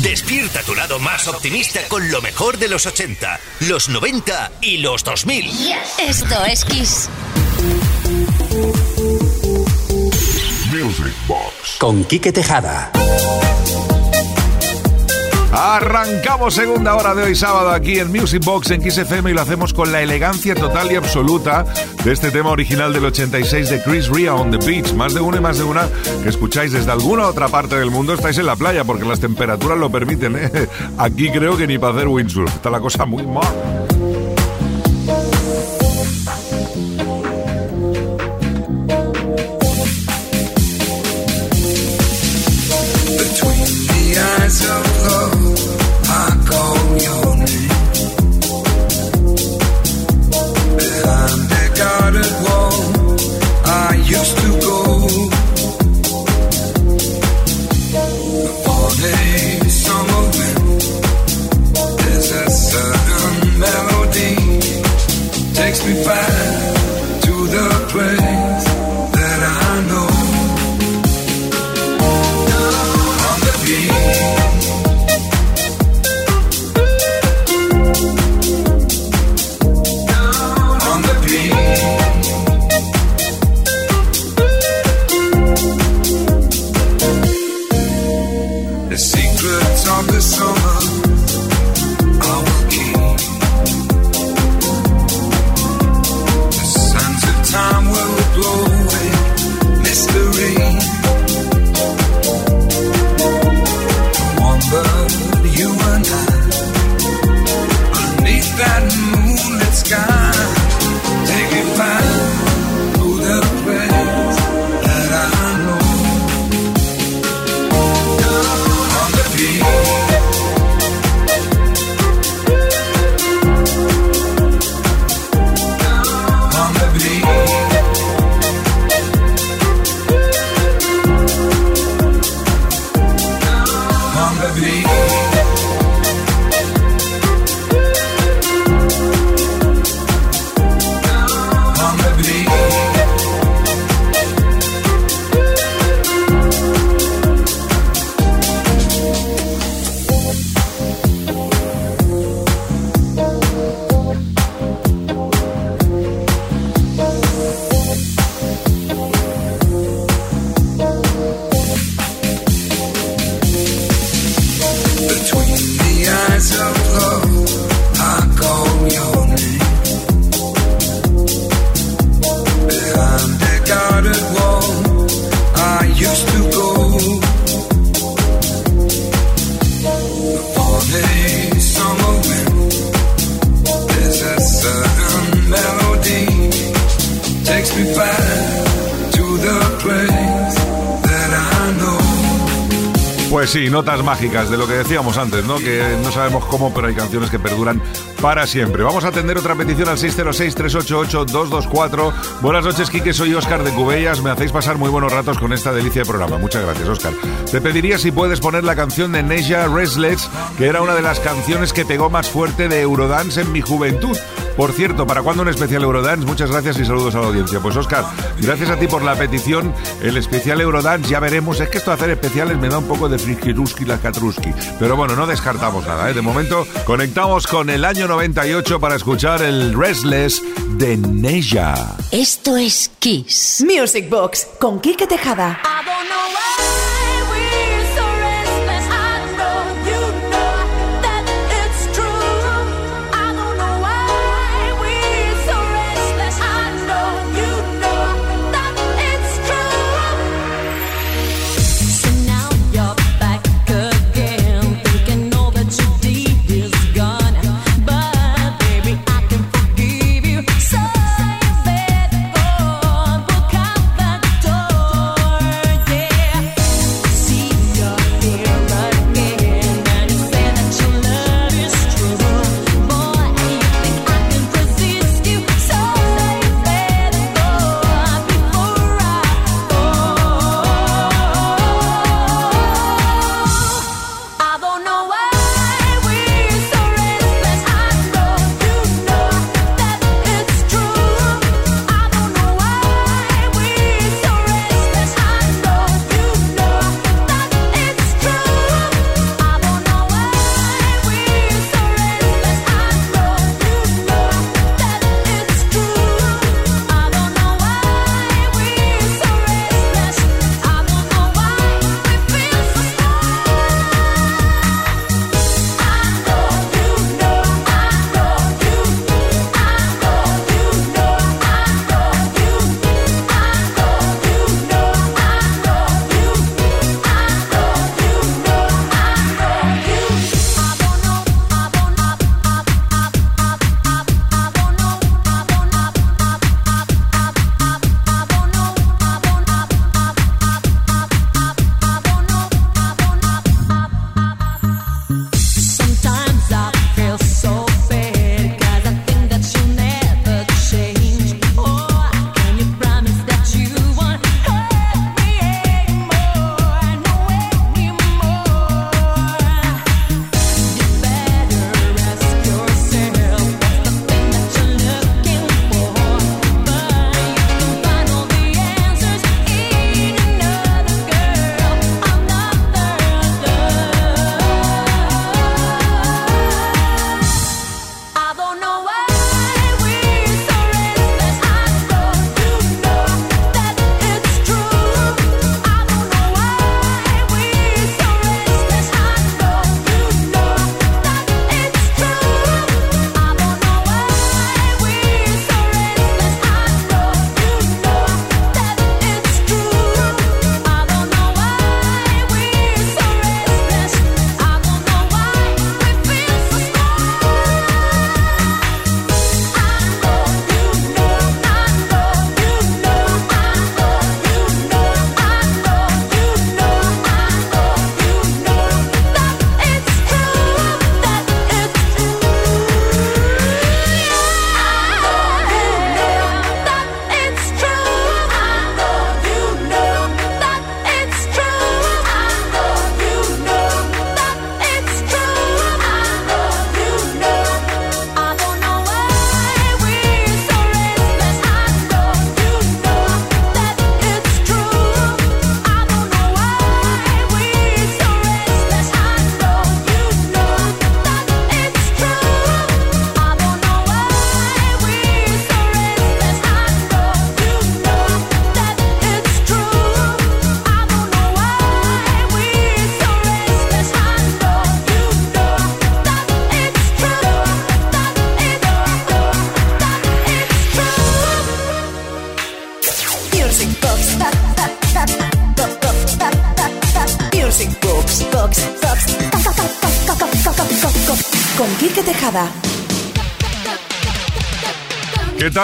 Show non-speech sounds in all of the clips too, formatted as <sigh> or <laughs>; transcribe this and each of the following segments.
Despierta tu lado más optimista con lo mejor de los 80, los 90 y los 2000. Esto es Kiss. Music Box. Con Quique Tejada. Arrancamos segunda hora de hoy sábado aquí en Music Box en XFM y lo hacemos con la elegancia total y absoluta de este tema original del 86 de Chris Ria on the Beach. Más de una y más de una que escucháis desde alguna otra parte del mundo estáis en la playa porque las temperaturas lo permiten. ¿eh? Aquí creo que ni para hacer windsurf. Está la cosa muy mal. Notas mágicas de lo que decíamos antes, ¿no? Que no sabemos cómo, pero hay canciones que perduran para siempre. Vamos a atender otra petición al 606-388-224. Buenas noches, Quique. Soy Oscar de Cubellas. Me hacéis pasar muy buenos ratos con esta delicia de programa. Muchas gracias, Oscar. Te pediría si puedes poner la canción de Neja Restless, que era una de las canciones que pegó más fuerte de Eurodance en mi juventud. Por cierto, ¿para cuándo un especial Eurodance? Muchas gracias y saludos a la audiencia. Pues Oscar, gracias a ti por la petición. El especial Eurodance, ya veremos. Es que esto de hacer especiales me da un poco de frikiruski la katruski. Pero bueno, no descartamos nada. ¿eh? De momento, conectamos con el año 98 para escuchar el Restless de Neja. Esto es Kiss. Music Box con Kike Tejada.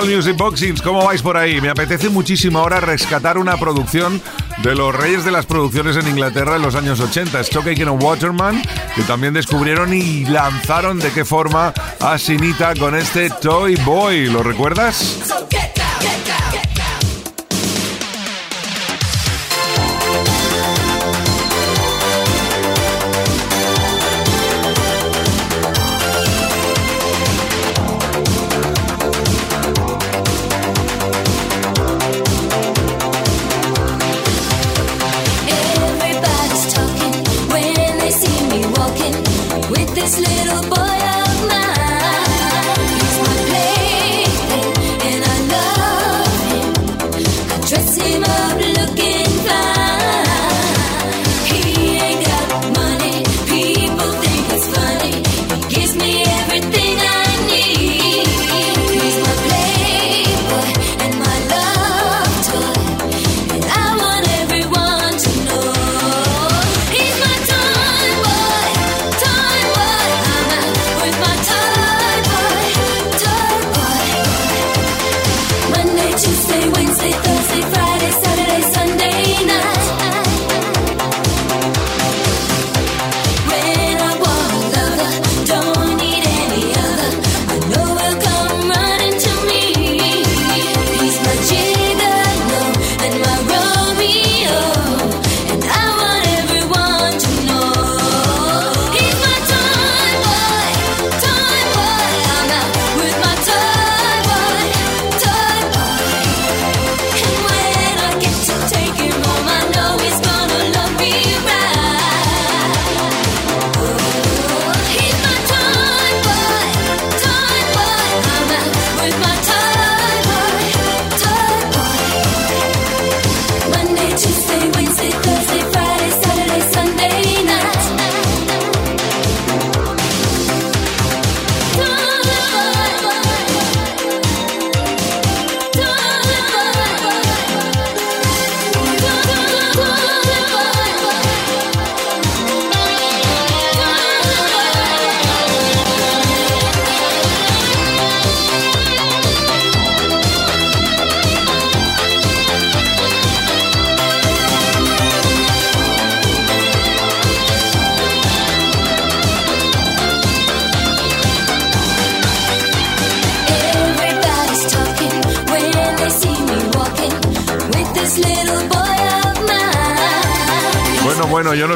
Music Boxings? ¿Cómo vais por ahí? Me apetece muchísimo ahora rescatar una producción de los reyes de las producciones en Inglaterra en los años 80, Stock Aitken Waterman, que también descubrieron y lanzaron de qué forma a Sinita con este Toy Boy. ¿Lo recuerdas?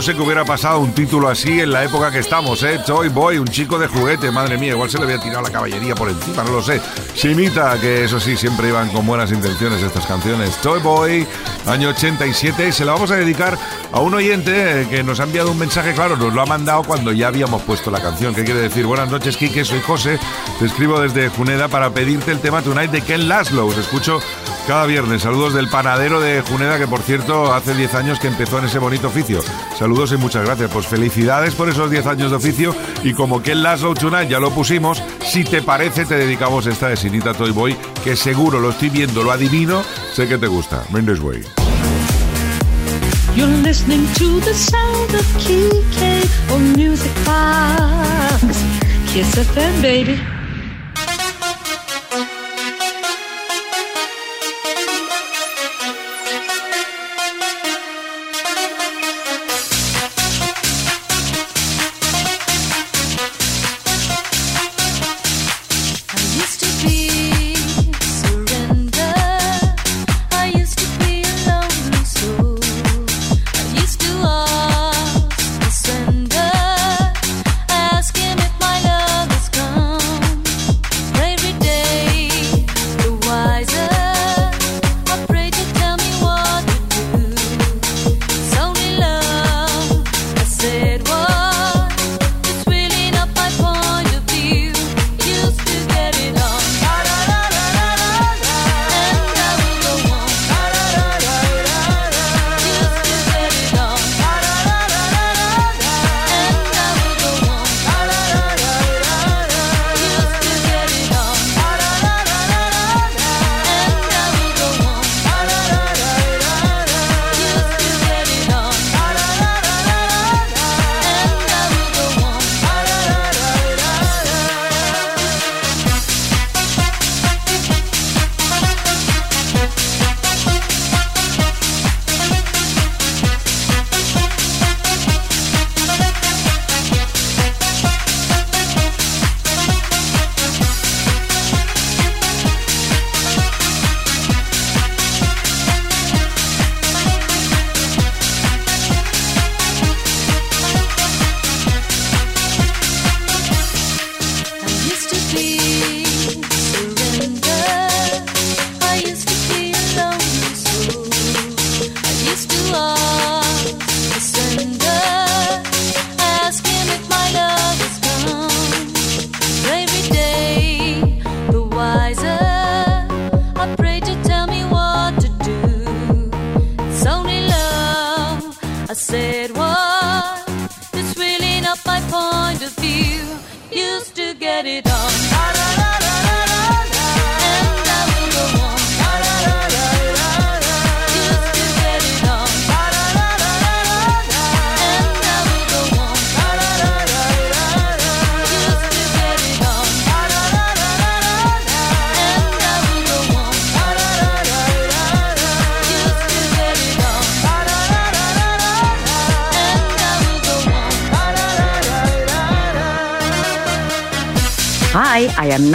Sé qué hubiera pasado un título así en la época que estamos, ¿eh? Toy Boy, un chico de juguete, madre mía, igual se le había tirado la caballería por encima, no lo sé. Simita, que eso sí, siempre iban con buenas intenciones estas canciones. Toy Boy, año 87, se la vamos a dedicar a un oyente eh, que nos ha enviado un mensaje, claro, nos lo ha mandado cuando ya habíamos puesto la canción. ¿Qué quiere decir? Buenas noches, Kike, soy José, te escribo desde Juneda para pedirte el tema Tonight de Ken Laszlo. Os escucho cada viernes. Saludos del panadero de Juneda, que por cierto hace 10 años que empezó en ese bonito oficio. Saludos y muchas gracias. Pues felicidades por esos 10 años de oficio. Y como que el Last Tonight ya lo pusimos, si te parece, te dedicamos esta de Sinita Toy Boy, que seguro lo estoy viendo, lo adivino, sé que te gusta. Mendes Way. You're.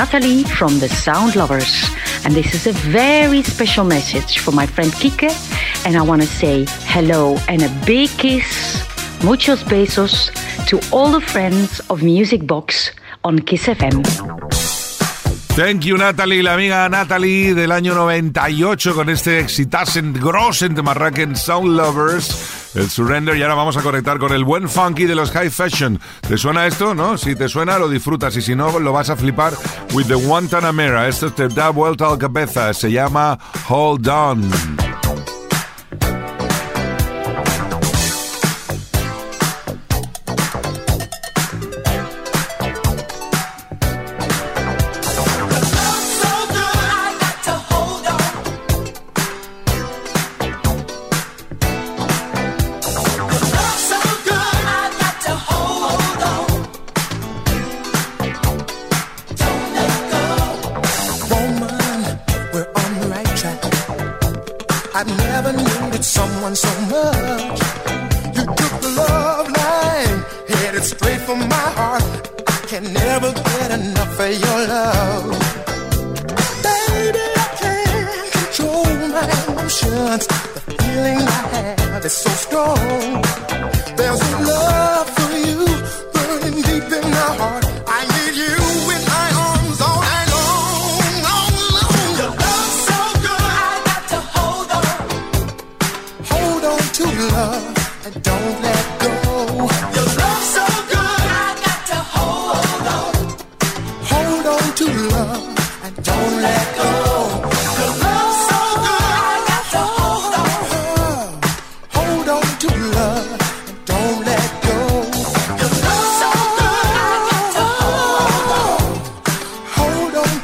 Natalie from the Sound Lovers, and this is a very special message for my friend Kike. And I want to say hello and a big kiss, muchos besos to all the friends of Music Box on Kiss FM. Thank you, Natalie, la amiga Natalie del año 98 con este Exitasen Grossen de Marraken Sound Lovers el Surrender y ahora vamos a conectar con el buen funky de los High Fashion. ¿Te suena esto? ¿No? Si te suena, lo disfrutas y si no, lo vas a flipar with the Guantanamera. Esto te da vuelta al cabeza. Se llama Hold On.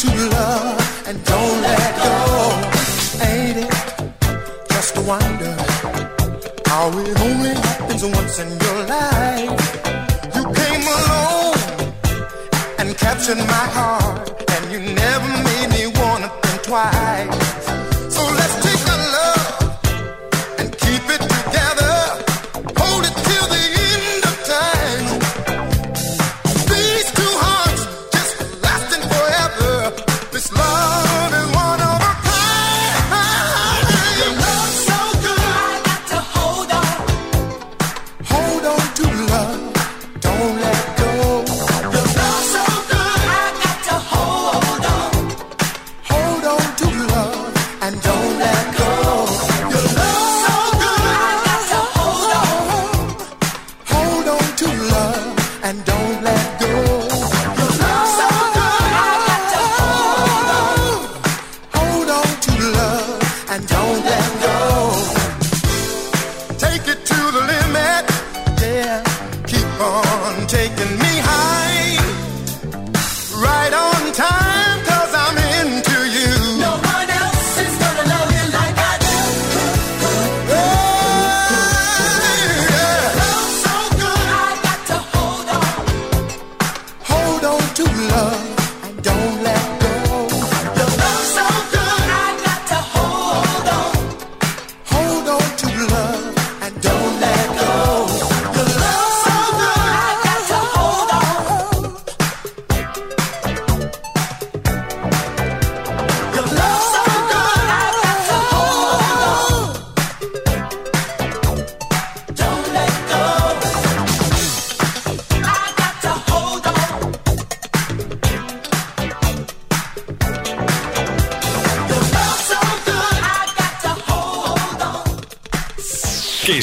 to love and don't let go. Ain't it just a wonder how it only happens once in your life? You came alone and captured my heart, and you never made me wanna think twice.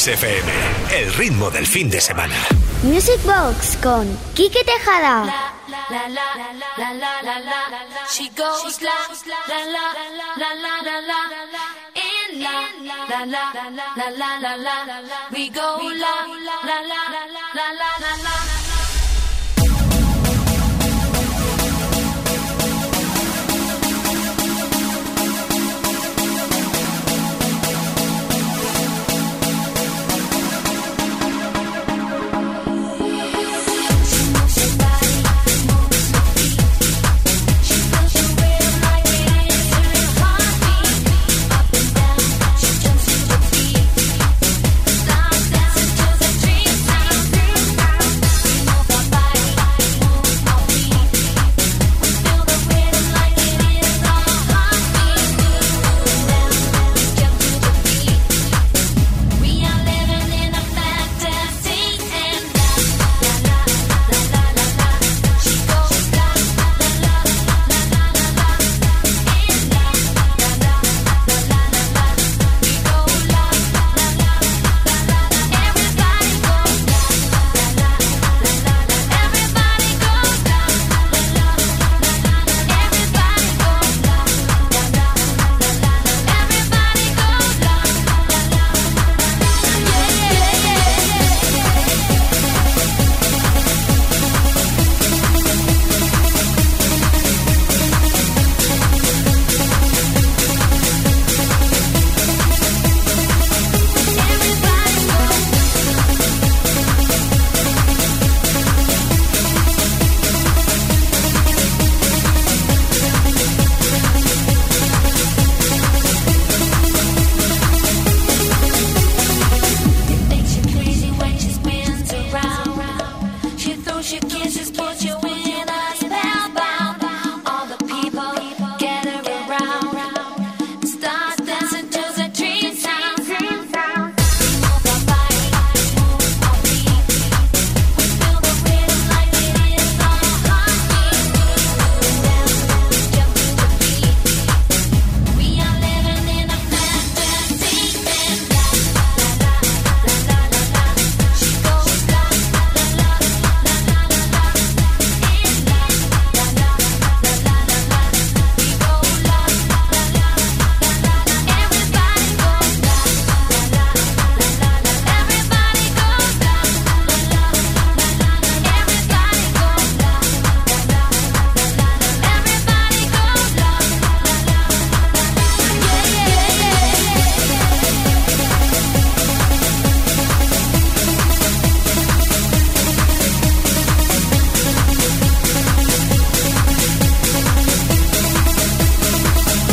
El ritmo del fin de semana. Music Box con Kike Tejada. She goes la la la la la la la in la la la la la la la we go la la la la la la la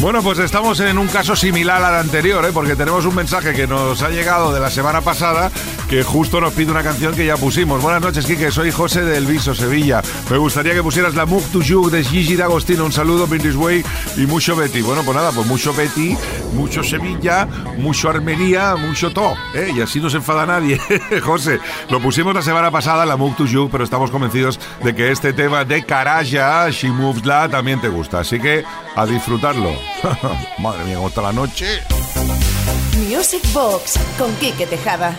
Bueno, pues estamos en un caso similar al anterior, ¿eh? porque tenemos un mensaje que nos ha llegado de la semana pasada que justo nos pide una canción que ya pusimos. Buenas noches, Quique, soy José del Viso, Sevilla. Me gustaría que pusieras la Move to You de Gigi D'Agostino. Un saludo, British Way y mucho Betty. Bueno, pues nada, pues mucho Betty, mucho Sevilla, mucho Armería, mucho todo. ¿eh? Y así no se enfada nadie. <laughs> José, lo pusimos la semana pasada, la Move to You, pero estamos convencidos de que este tema de Caraya, She Moves La, también te gusta. Así que a disfrutarlo. <laughs> Madre mía, cómo está la noche. Music Box con Quique Tejada.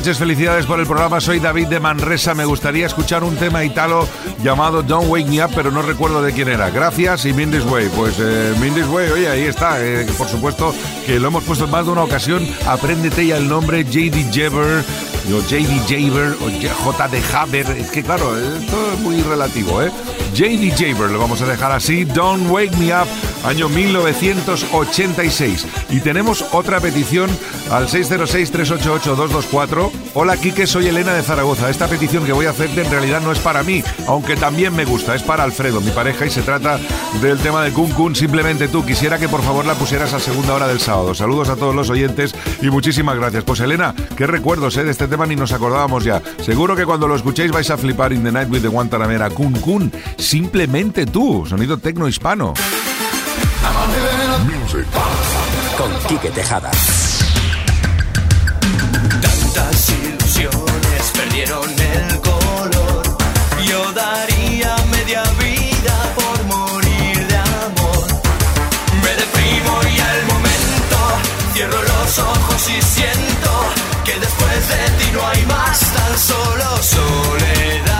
Noches, felicidades por el programa. Soy David de Manresa. Me gustaría escuchar un tema italo llamado Don't Wake Me Up, pero no recuerdo de quién era. Gracias y Mindis Way. Pues eh, Way, oye, ahí está. Eh, por supuesto que lo hemos puesto en más de una ocasión. Apréndete ya el nombre JD Jever o JD Jaber o JD Haber. Es que claro, esto es muy relativo, ¿eh? JD Jaber, lo vamos a dejar así. Don't Wake Me Up, año 1986. Y tenemos otra petición al 606-388-224. Hola, Quique, soy Elena de Zaragoza. Esta petición que voy a hacerte en realidad no es para mí, aunque también me gusta. Es para Alfredo, mi pareja, y se trata del tema de Kun Kun. Simplemente tú, quisiera que por favor la pusieras a segunda hora del sábado. Saludos a todos los oyentes y muchísimas gracias. Pues Elena, qué recuerdos ¿eh? de este tema ni nos acordábamos ya. Seguro que cuando lo escuchéis vais a flipar In the Night with the Guantanamera. Kun Kun, simplemente tú. Sonido tecno hispano. Con Quique Tejada. Tantas ilusiones perdieron el color. Yo daría media vida por morir de amor. Me deprimo y al momento cierro los ojos y siento que después de ti no hay más, tan solo soledad.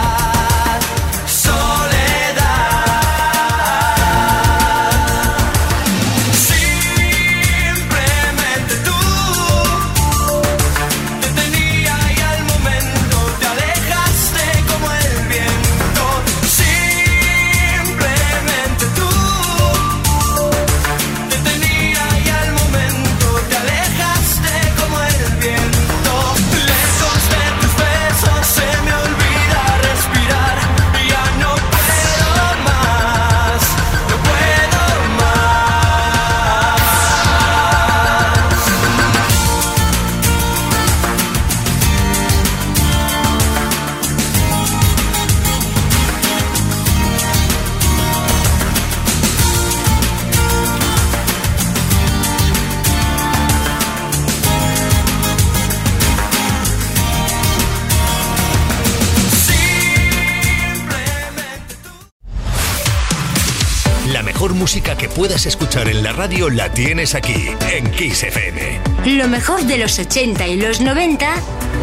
Música que puedas escuchar en la radio la tienes aquí, en Kiss FM. Lo mejor de los 80 y los 90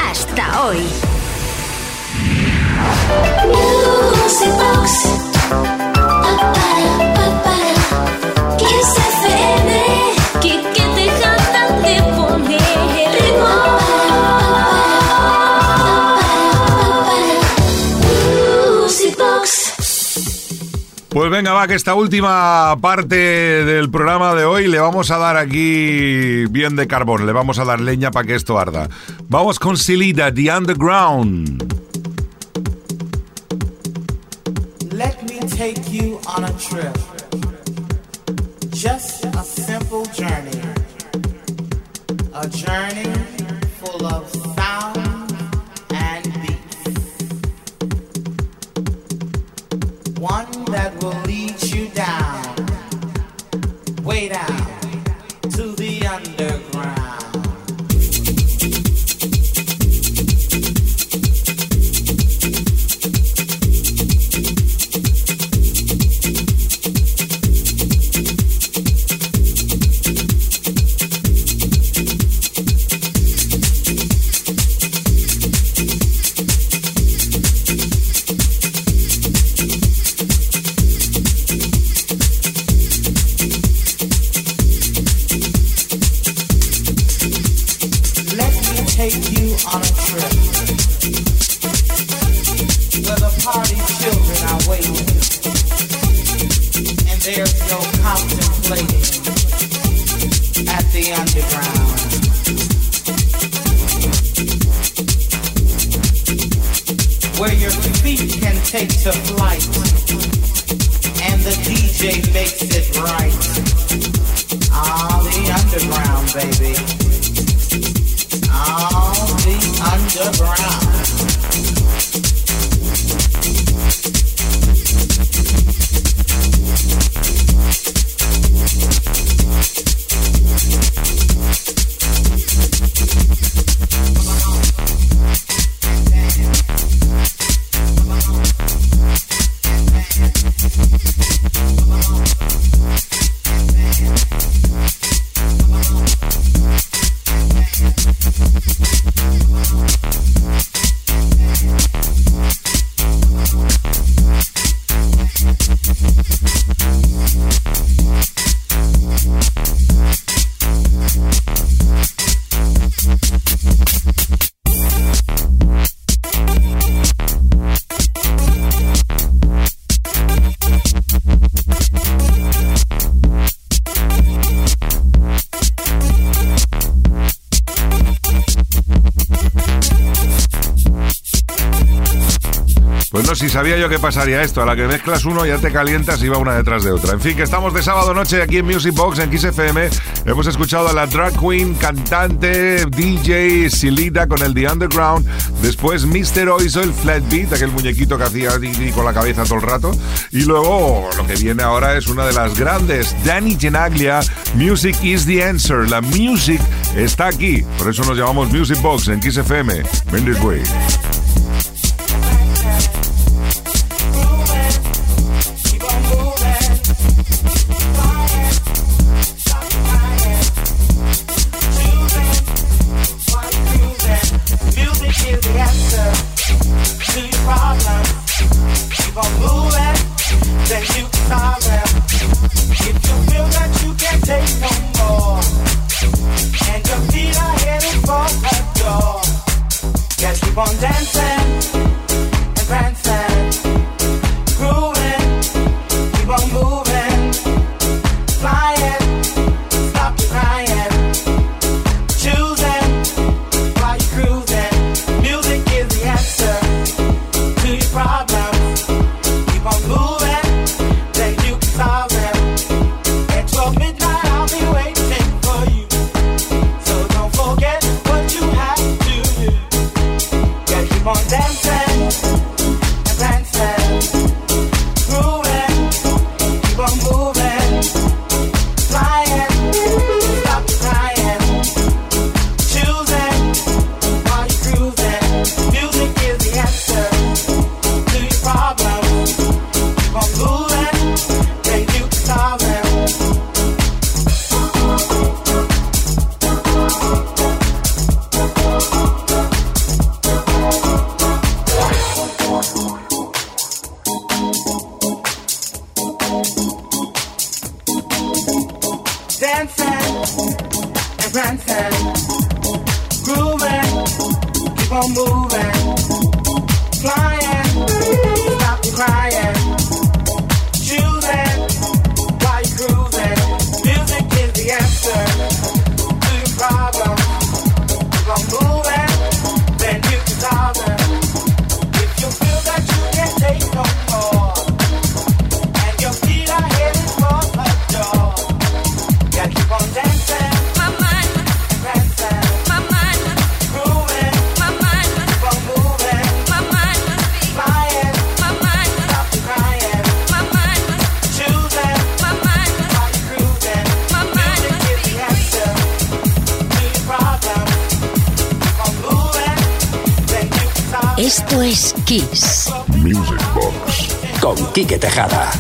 hasta hoy. Music Box. Pues venga, va, que esta última parte del programa de hoy le vamos a dar aquí bien de carbón, le vamos a dar leña para que esto arda. Vamos con Silida, The Underground. Let me take you on a trip. Just a simple journey. A journey full of baby. All the underground. Sabía yo que pasaría esto. A la que mezclas uno ya te calientas y va una detrás de otra. En fin, que estamos de sábado noche aquí en Music Box, en Kiss FM. Hemos escuchado a la drag queen, cantante, DJ Silita con el The Underground. Después Mr. Oizo, el flat beat, aquel muñequito que hacía con la cabeza todo el rato. Y luego lo que viene ahora es una de las grandes, Danny Genaglia, Music is the Answer. La music está aquí. Por eso nos llamamos Music Box en Kiss FM. Mendes Way. Quique Tejada.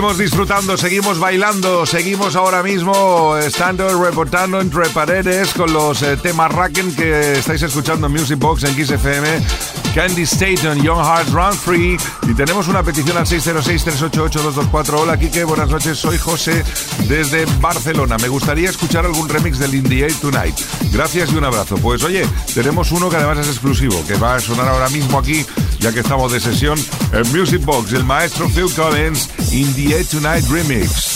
Seguimos disfrutando, seguimos bailando, seguimos ahora mismo estando reportando entre paredes con los eh, temas Racken que estáis escuchando en Music Box en XFM, Candy Staton, Young Heart Run Free. Y tenemos una petición al 606-388-224. Hola, Kike, buenas noches. Soy José desde Barcelona. Me gustaría escuchar algún remix del Indie Tonight. Gracias y un abrazo. Pues oye, tenemos uno que además es exclusivo, que va a sonar ahora mismo aquí, ya que estamos de sesión en Music Box, el maestro Phil Collins, Indie Tonight Remix.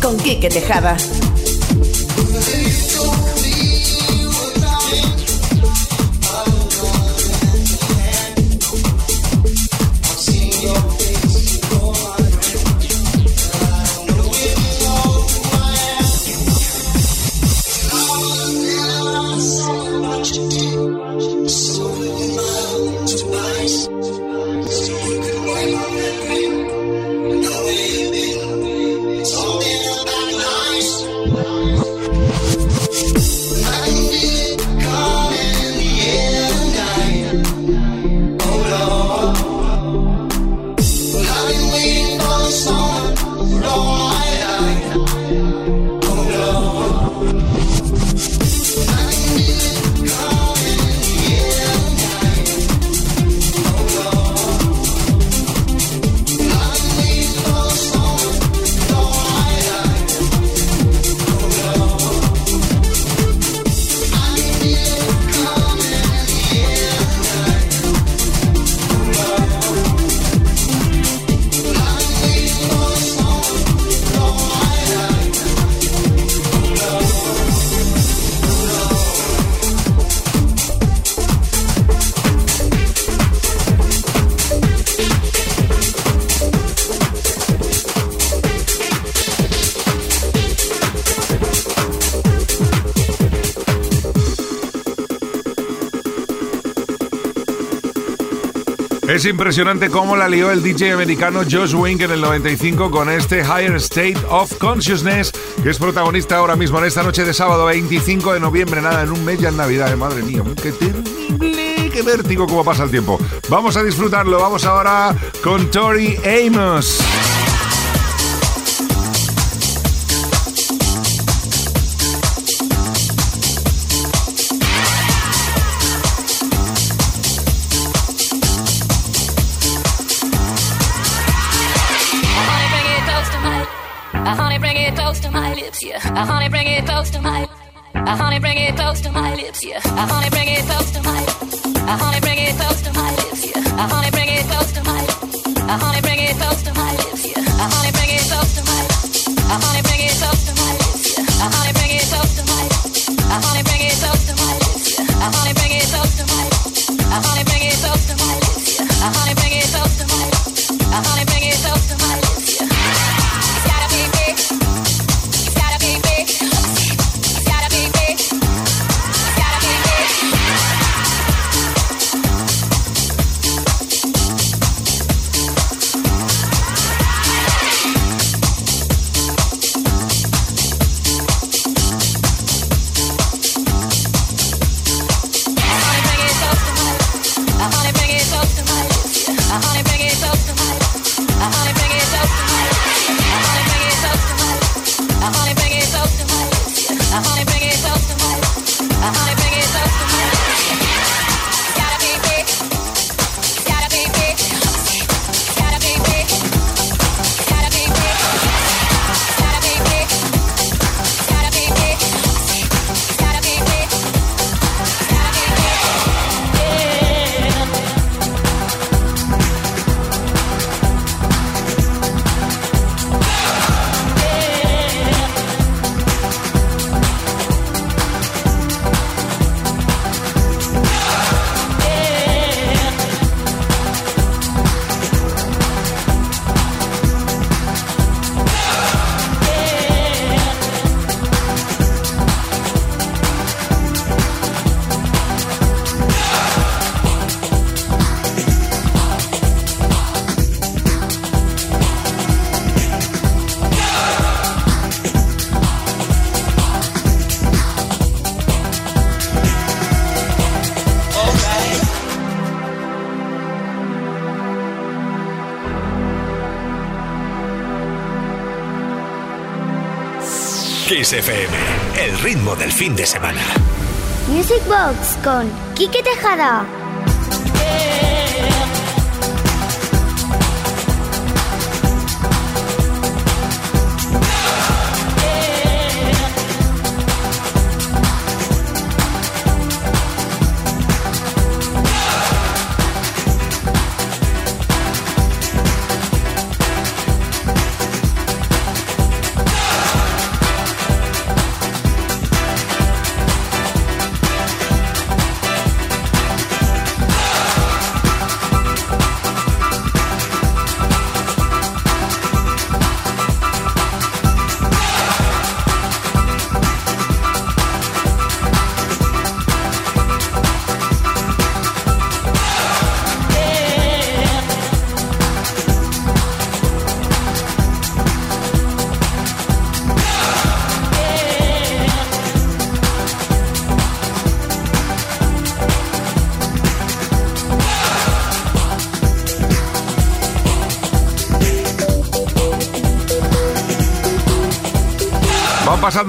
Con Quique Tejada. Es impresionante cómo la lió el DJ americano Josh Wink en el 95 con este Higher State of Consciousness, que es protagonista ahora mismo en esta noche de sábado 25 de noviembre, nada, en un mes ya en Navidad, madre mía, qué terrible, qué vértigo cómo pasa el tiempo. Vamos a disfrutarlo, vamos ahora con Tori Amos. Lips, yeah. Uh, honey, bring it close to my. Uh, honey, bring it close to my lips, yeah. Uh, honey, bring it close to my. Uh, honey, bring it close to my lips, yeah. Uh, honey, bring it close to my. Uh, honey, bring it close to my lips, yeah. Uh, honey, bring it close to my. Uh, honey, bring it close to my lips, yeah. Uh, honey, bring it close to my. Uh, honey, bring it close to my lips, yeah. Uh, honey, bring it close to my. Uh, honey, bring it close to my lips, yeah. It's gotta be FM, el ritmo del fin de semana. Music Box con Quique Tejada.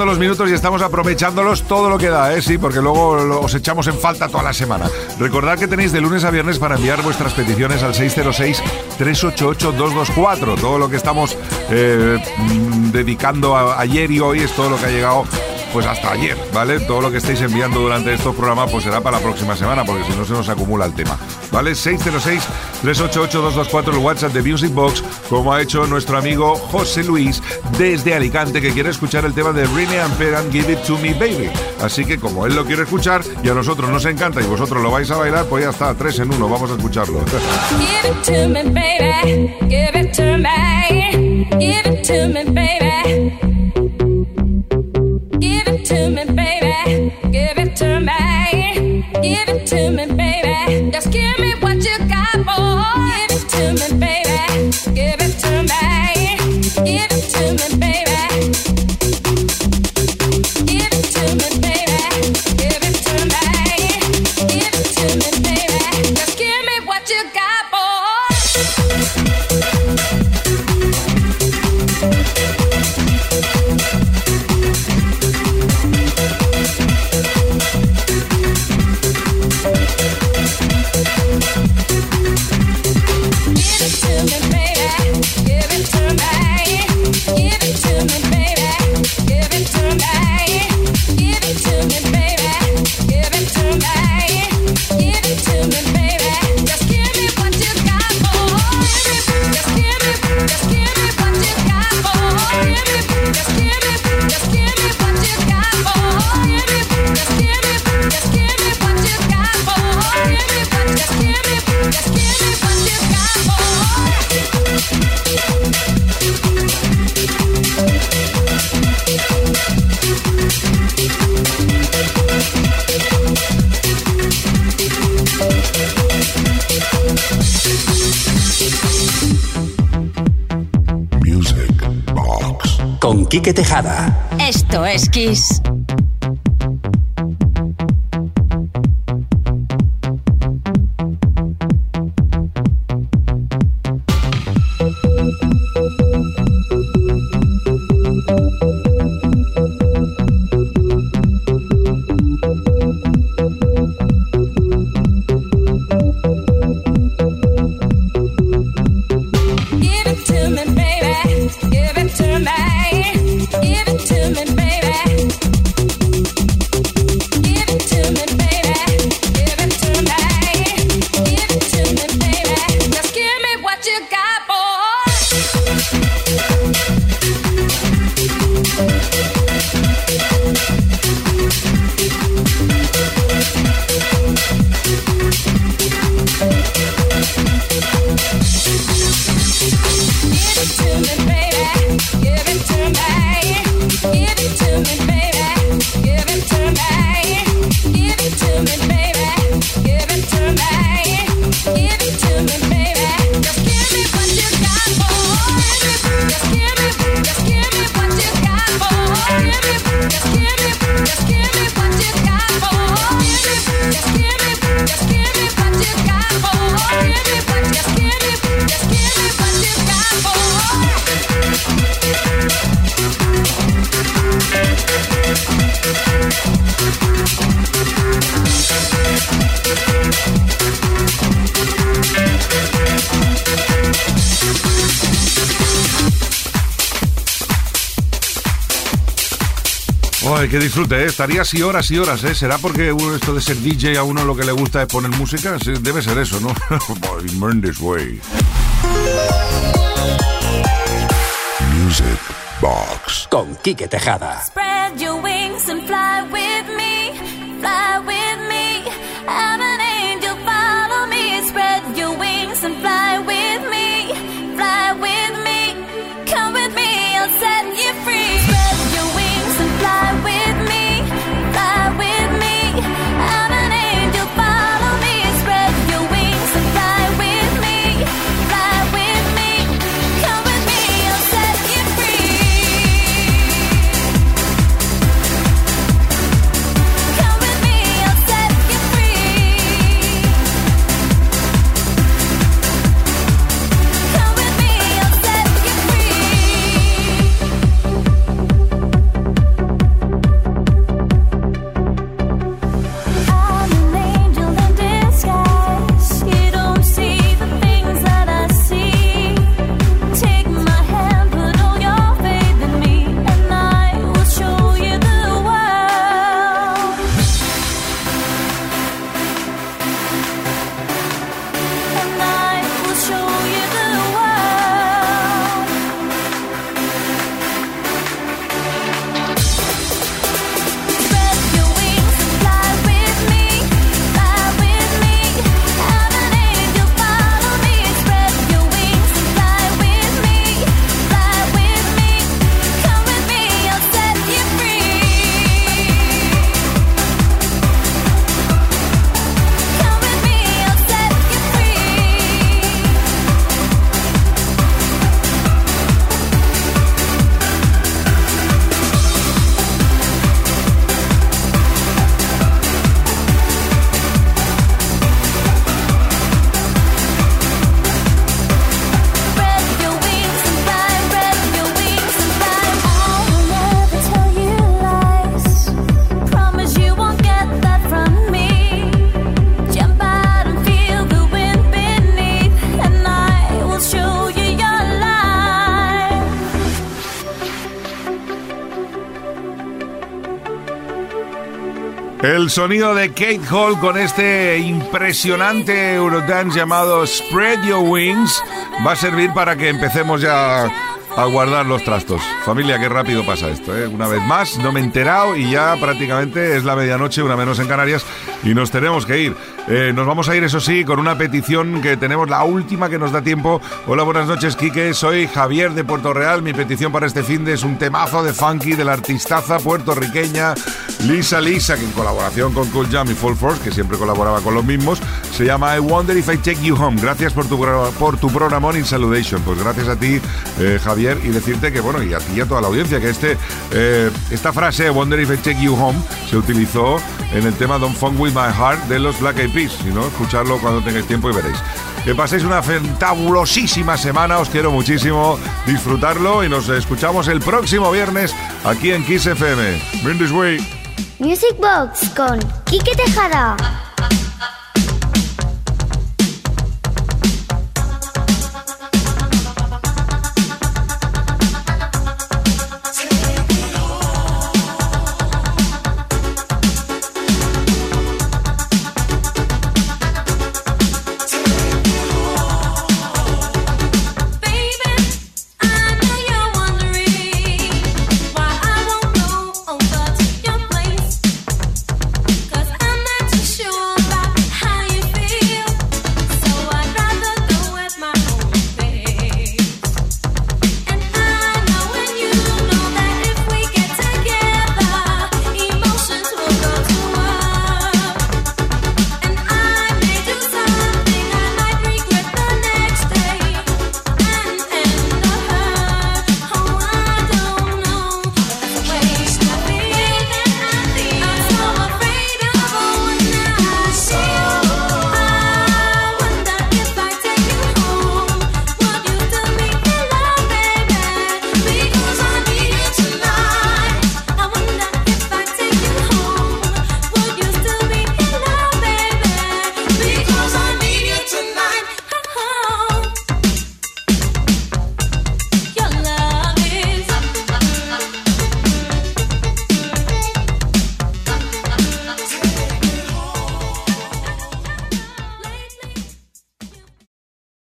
Los minutos y estamos aprovechándolos todo lo que da, ¿eh? Sí, porque luego os echamos en falta toda la semana. Recordad que tenéis de lunes a viernes para enviar vuestras peticiones al 606-388-224. Todo lo que estamos eh, dedicando ayer y hoy es todo lo que ha llegado pues hasta ayer, ¿vale? Todo lo que estáis enviando durante estos programas pues será para la próxima semana, porque si no se nos acumula el tema, ¿vale? 606-388-224, el WhatsApp de Music Box, como ha hecho nuestro amigo José Luis desde Alicante, que quiere escuchar el tema de Rene Amperan, Give It To Me Baby. Así que como él lo quiere escuchar y a nosotros nos encanta y vosotros lo vais a bailar, pues ya está, tres en uno, vamos a escucharlo. Give it to me, baby. Give it to me. Give it to me, baby. to me, baby. Give it to me. Give it to me, baby. Just give me que disfrute, ¿eh? estaría así horas y horas, ¿eh? ¿Será porque uno, esto de ser DJ a uno lo que le gusta es poner música? Sí, debe ser eso, ¿no? <laughs> This way. Music Box. Con Quique Tejada. El sonido de Kate Hall con este impresionante Eurodance llamado Spread Your Wings va a servir para que empecemos ya a guardar los trastos. Familia, qué rápido pasa esto, ¿eh? Una vez más, no me he enterado y ya prácticamente es la medianoche, una menos en Canarias, y nos tenemos que ir. Eh, nos vamos a ir, eso sí, con una petición que tenemos, la última que nos da tiempo. Hola, buenas noches, Quique. Soy Javier de Puerto Real. Mi petición para este fin de es un temazo de funky de la artistaza puertorriqueña Lisa Lisa, que en colaboración con Cool Jam y Full Force, que siempre colaboraba con los mismos, se llama I Wonder If I Take You Home. Gracias por tu, por tu programón in Saludation. Pues gracias a ti, eh, Javier, y decirte que, bueno, y a ti y a toda la audiencia, que este, eh, esta frase, I Wonder If I Take You Home, se utilizó en el tema Don't Funk With My Heart de los Black Eyed Peas. Si no, escucharlo cuando tengáis tiempo y veréis. Que paséis una fantabulosísima semana, os quiero muchísimo disfrutarlo y nos escuchamos el próximo viernes aquí en Kiss FM. Bring this way. Music Box con Quique Tejada.